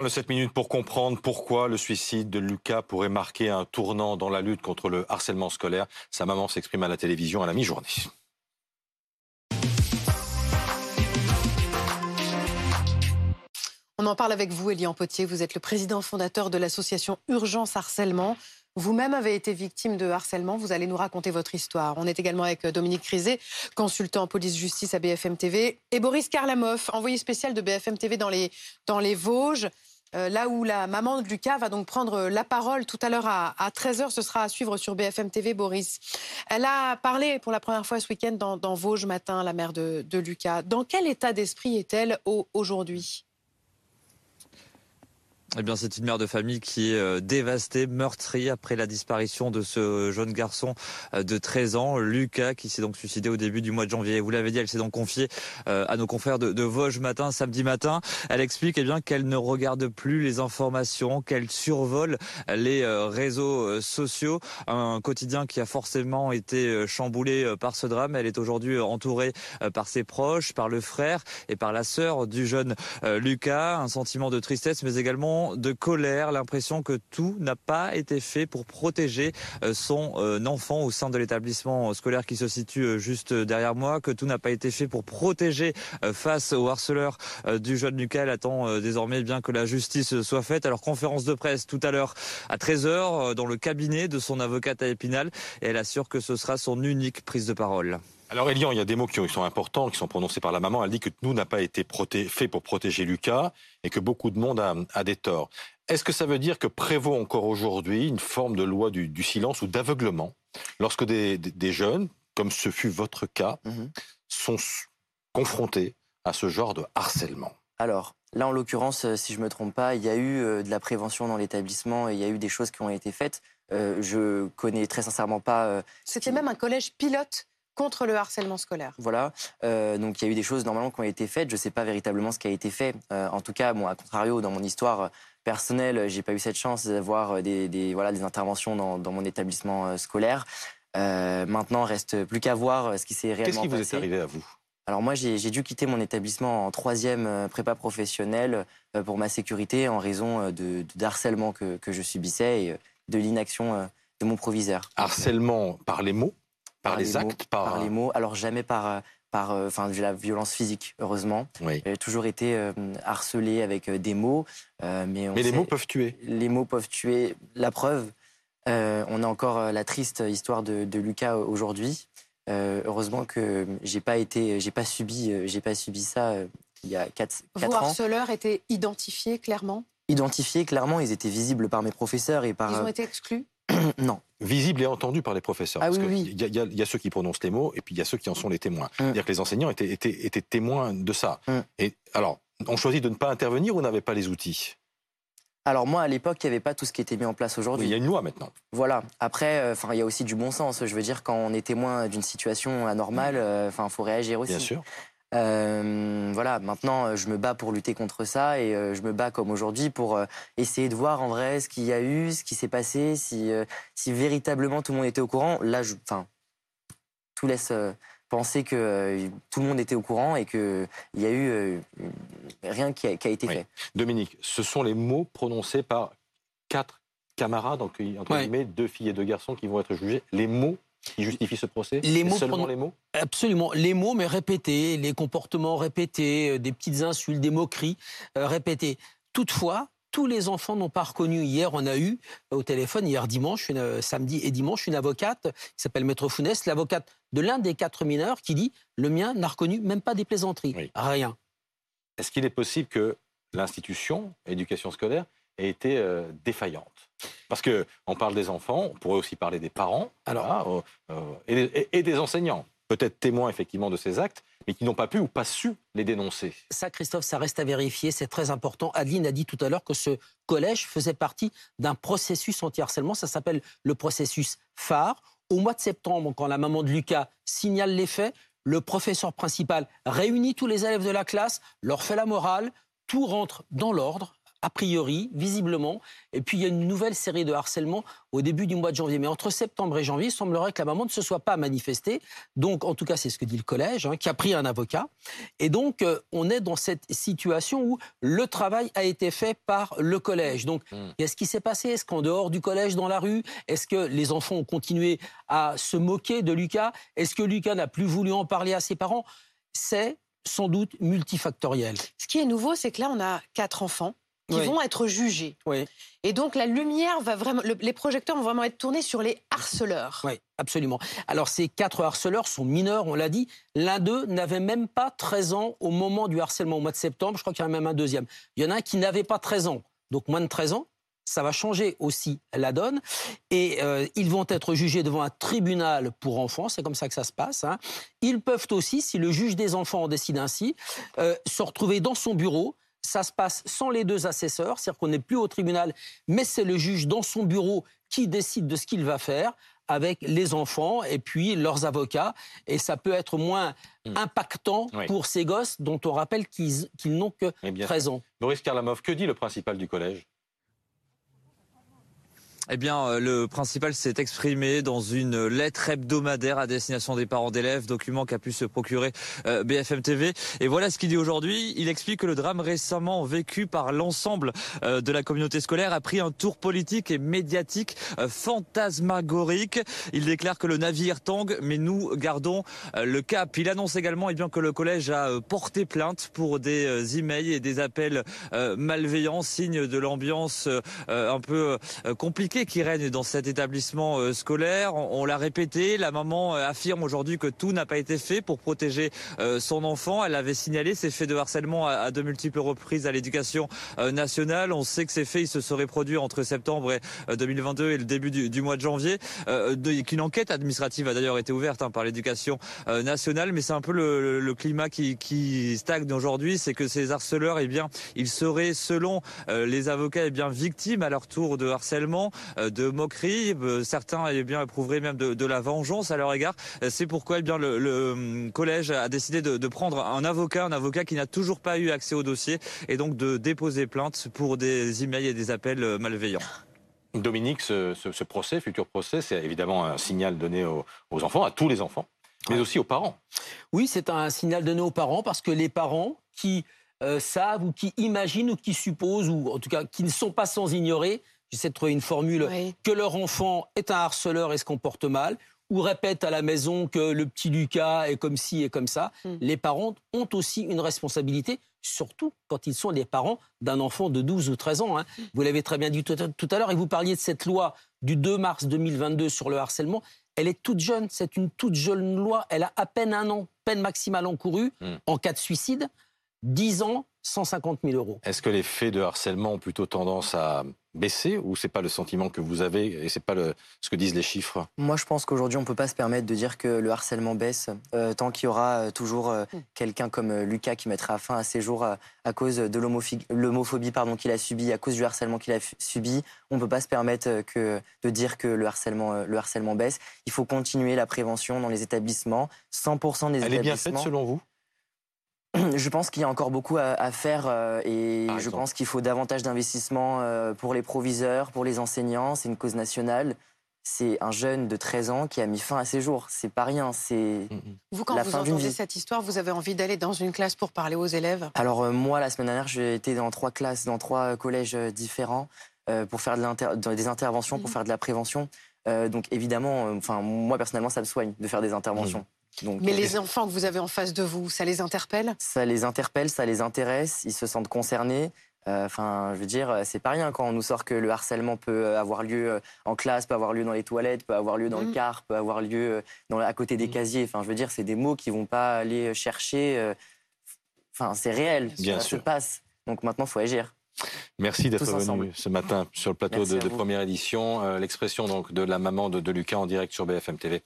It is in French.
Le 7 minutes pour comprendre pourquoi le suicide de Lucas pourrait marquer un tournant dans la lutte contre le harcèlement scolaire. Sa maman s'exprime à la télévision à la mi-journée. On en parle avec vous, Elian Potier. Vous êtes le président fondateur de l'association Urgence Harcèlement. Vous-même avez été victime de harcèlement. Vous allez nous raconter votre histoire. On est également avec euh, Dominique Crizet, consultant police-justice à BFM TV, et Boris Karlamov, envoyé spécial de BFM TV dans les, dans les Vosges. Euh, là où la maman de Lucas va donc prendre la parole tout à l'heure à, 13h, ce sera à suivre sur BFM TV, Boris. Elle a parlé pour la première fois ce week-end dans, Vosges matin, la mère de Lucas. Dans quel état d'esprit est-elle aujourd'hui? Eh bien, c'est une mère de famille qui est euh, dévastée, meurtrie après la disparition de ce jeune garçon euh, de 13 ans, Lucas, qui s'est donc suicidé au début du mois de janvier. Vous l'avez dit, elle s'est donc confiée euh, à nos confrères de, de Vosges matin, samedi matin. Elle explique eh bien qu'elle ne regarde plus les informations, qu'elle survole les réseaux sociaux. Un quotidien qui a forcément été chamboulé par ce drame. Elle est aujourd'hui entourée par ses proches, par le frère et par la sœur du jeune Lucas. Un sentiment de tristesse, mais également de colère, l'impression que tout n'a pas été fait pour protéger euh, son euh, enfant au sein de l'établissement scolaire qui se situe euh, juste derrière moi, que tout n'a pas été fait pour protéger face au harceleur du jeune Lucas. Elle attend désormais bien que la justice soit faite. Alors conférence de presse tout à l'heure à 13h dans le cabinet de son avocate à Épinal et elle assure que ce sera son unique prise de parole. Alors Elian, il y a des mots qui sont importants, qui sont prononcés par la maman. Elle dit que tout n'a pas été fait pour protéger Lucas et que beaucoup de monde a, des torts. Est-ce que ça veut dire que prévaut encore aujourd'hui une forme de loi du, silence ou d'aveuglement lorsque des, jeunes, comme ce fut votre cas, mhm. sont confrontés à ce genre de harcèlement? Alors, là en l'occurrence, euh, si je ne me trompe pas, il y a eu euh, de la prévention dans l'établissement et il y a eu des choses qui ont été faites. Euh, je connais très sincèrement pas. C'était même un collège pilote contre le harcèlement scolaire. Voilà, euh, donc il y a eu des choses normalement qui ont été faites. Je ne sais pas véritablement ce qui a été fait. Euh, en tout cas, bon, à contrario, dans mon histoire personnelle, j'ai pas eu cette chance d'avoir des, voilà, des interventions dans, mon établissement euh, scolaire. maintenant, reste plus qu'à voir ce qui s'est réellement passé. Qu'est-ce qui vous est arrivé à vous? Alors moi, j'ai dû quitter mon établissement en troisième prépa professionnelle pour ma sécurité en raison de, harcèlement que, que, je subissais et de l'inaction de mon proviseur. Harcèlement par les mots? Par, les, actes, par... les mots. Alors jamais par euh, par euh, enfin la violence physique heureusement j'ai toujours été euh, harcelé avec des mots mais, mais les mots peuvent tuer les mots peuvent tuer la preuve on a encore la triste histoire de, de Lucas aujourd'hui heureusement que j'ai pas été j'ai pas subi j'ai pas subi ça il y a 4, Vos ans. Vos harceleurs étaient identifiés clairement? Identifiés clairement, ils étaient visibles par mes professeurs et par. Ils ont été exclus? non. Visible et entendu par les professeurs. Ah parce oui, Il y, a ceux qui prononcent les mots et puis il y a ceux qui en sont les témoins. Mm. C'est-à-dire que les enseignants étaient, étaient, témoins de ça. Mm. Et alors, on choisit de ne pas intervenir ou n'avait pas les outils? Alors moi, à l'époque, il n'y avait pas tout ce qui était mis en place aujourd'hui. il y a une loi maintenant. Voilà. Après, euh, il y a aussi du bon sens. Je veux dire, quand on est témoin d'une situation anormale, mm. euh, enfin, faut réagir aussi. Bien sûr. Euh, voilà, maintenant, je me bats pour lutter contre ça et euh, je me bats comme aujourd'hui pour euh, essayer de voir en vrai ce qu'il y a eu, ce qui s'est passé, si, si véritablement tout le monde était au courant. Là, je, enfin, tout laisse penser que tout le monde était au courant et qu'il y a eu rien qui a, été fait. Dominique, ce sont les mots prononcés par quatre camarades, entre guillemets, deux filles et deux garçons qui vont être jugés. Les mots qui justifie ce procès les mots Seulement les mots Absolument. Les mots, mais répétés, les comportements répétés, euh, des petites insultes, des moqueries euh, répétées. Toutefois, tous les enfants n'ont pas reconnu. Hier, on a eu euh, au téléphone, hier dimanche, samedi et dimanche, une avocate qui s'appelle Maître Founès, l'avocate de l'un des quatre mineurs, qui dit Le mien n'a reconnu même pas des plaisanteries. Rien. Est-ce qu'il est possible que l'institution, éducation scolaire, ait été défaillante? Parce que on parle des enfants, on pourrait aussi parler des parents Alors, euh, euh, et, des enseignants, peut-être témoins effectivement de ces actes, mais qui n'ont pas pu ou pas su les dénoncer. Ça, Christophe, ça reste à vérifier, c'est très important. Adeline a dit tout à l'heure que ce collège faisait partie d'un processus anti-harcèlement, ça s'appelle le processus phare. Au mois de septembre, quand la maman de Lucas signale les faits, le professeur principal réunit tous les élèves de la classe, leur fait la morale, tout rentre dans l'ordre a priori, visiblement. Et puis il y a une nouvelle série de harcèlement au début du mois de janvier. Mais entre septembre et janvier, il semblerait que la maman ne se soit pas manifestée. Donc, en tout cas, c'est ce que dit le collège, hein, qui a pris un avocat. Et donc, euh, on est dans cette situation où le travail a été fait par le collège. Donc, hmm. qu'est-ce qui s'est passé Est-ce qu'en dehors du collège, dans la rue, est-ce que les enfants ont continué à se moquer de Lucas? Est-ce que Lucas n'a plus voulu en parler à ses parents? C'est sans doute multifactoriel. Ce qui est nouveau, c'est que là, on a quatre enfants qui vont être jugés. Oui. Et donc la lumière va vraiment, les projecteurs vont vraiment être tournés sur les harceleurs. Oui, absolument. Alors ces quatre harceleurs sont mineurs, on l'a dit. L'un d'eux n'avait même pas 13 ans au moment du harcèlement au mois de septembre. Je crois qu'il y en a même un deuxième. Il y en a un qui n'avait pas 13 ans, donc moins de 13 ans. Ça va changer aussi la donne. Et euh, ils vont être jugés devant un tribunal pour enfants. C'est comme ça que ça se passe. Hein. Ils peuvent aussi, si le juge des enfants en décide ainsi, euh, se retrouver dans son bureau ça se passe sans les deux assesseurs, c'est-à-dire qu'on n'est plus au tribunal, mais c'est le juge dans son bureau qui décide de ce qu'il va faire avec les enfants et puis leurs avocats. Et ça peut être moins hmm. impactant pour ces gosses dont on rappelle qu'ils n'ont que 13 ans. Boris Karlamov, que dit le principal du collège? Eh bien, euh, le principal s'est exprimé dans une lettre hebdomadaire à destination des parents d'élèves, document qu'a pu se procurer euh, BFM TV. Et voilà ce qu'il dit aujourd'hui. Il explique que le drame récemment vécu par l'ensemble euh, de la communauté scolaire a pris un tour politique et médiatique fantasmagorique. Il déclare que le navire tangue, mais nous gardons le cap. Il annonce également eh bien, que le collège a porté plainte pour des emails et des appels malveillants, signe de l'ambiance un peu compliquée qui règne dans cet établissement euh, scolaire. On, l'a répété, la maman euh, affirme aujourd'hui que tout n'a pas été fait pour protéger euh, son enfant. Elle avait signalé ces faits de harcèlement à, de multiples reprises à l'éducation nationale. On sait que ces faits ils se seraient produits entre septembre et 2022 et le début du, mois de janvier. Qu'une enquête administrative a d'ailleurs été ouverte hein, par l'éducation nationale, mais c'est un peu le, climat qui, stagne aujourd'hui, c'est que ces harceleurs, eh bien, ils seraient, selon les avocats, eh bien, victimes à leur tour de harcèlement. Euh, de moquerie. Euh, certains eh bien éprouveraient même de, la vengeance à leur égard. Euh, c'est pourquoi eh bien le, hum, collège a décidé de, prendre un avocat, un avocat qui n'a toujours pas eu accès au dossier, et donc de déposer plainte pour des emails et des appels malveillants. Dominique, ce, procès, futur procès, c'est évidemment un signal donné aux, enfants, à tous les enfants, mais aussi aux parents. Oui, c'est un signal donné aux parents parce que les parents qui savent ou qui imaginent ou qui supposent, ou en tout cas qui ne sont pas sans ignorer j'essaie de trouver une formule, que leur enfant est un harceleur et se comporte mal, ou répète à la maison que le petit Lucas est comme ci et comme ça, hmm. les parents ont aussi une responsabilité, surtout quand ils sont les parents d'un enfant de 12 ou 13 ans. Hein. Hmm. Vous l'avez très bien dit tout à l'heure, et vous parliez de cette loi du 2 mars 2022 sur le harcèlement. Elle est toute jeune, c'est une toute jeune loi, elle a à peine un an, peine maximale encourue hmm. en cas de suicide, 10 ans, 150 000 euros. Est-ce que les faits de harcèlement ont plutôt tendance à baisser ou c'est pas le sentiment que vous avez et c'est pas le, ce que disent les chiffres? Moi, je pense qu'aujourd'hui, on peut pas se permettre de dire que le harcèlement baisse euh, tant qu'il y aura euh, toujours euh, hmm. quelqu'un comme Lucas qui mettra fin à ses jours à, cause de l'homophobie pardon qu'il a subi, à cause du harcèlement qu'il a subi. On peut pas se permettre que de dire que le harcèlement, le harcèlement baisse. Il faut continuer la prévention dans les établissements. 100% des établissements. Elle est bien faite selon vous? je pense qu'il y a encore beaucoup à, faire euh, et je pense qu'il faut davantage d'investissement euh, pour les proviseurs, pour les enseignants. C'est une cause nationale. C'est un jeune de 13 ans qui a mis fin à ses jours. C'est pas rien. C'est mm, mm. vous quand vous entendez cette histoire, vous avez envie d'aller dans une classe pour parler aux élèves? Alors euh, moi, la semaine dernière, j'ai été dans trois classes, dans trois collèges différents pour faire des interventions, pour mm. faire de la prévention. donc évidemment, enfin moi personnellement, ça me soigne de faire des interventions. Mais les enfants que vous avez en face de vous, ça les interpelle? Ça les interpelle, ça les intéresse, ils se sentent concernés. Euh, enfin, je veux dire, c'est pas rien quand on nous sort que le harcèlement peut avoir lieu euh, en classe, peut avoir lieu dans les toilettes, peut avoir lieu dans le mm. car, peut avoir lieu euh, dans, à côté des mm. casiers. Enfin, je veux dire, c'est des mots qui vont pas aller chercher. Enfin, c'est réel, Bien ça se passe. Donc maintenant, il faut agir. Merci d'être venu ce matin sur le plateau de, première édition. L'expression donc de la maman de, de Lucas en direct sur BFM TV.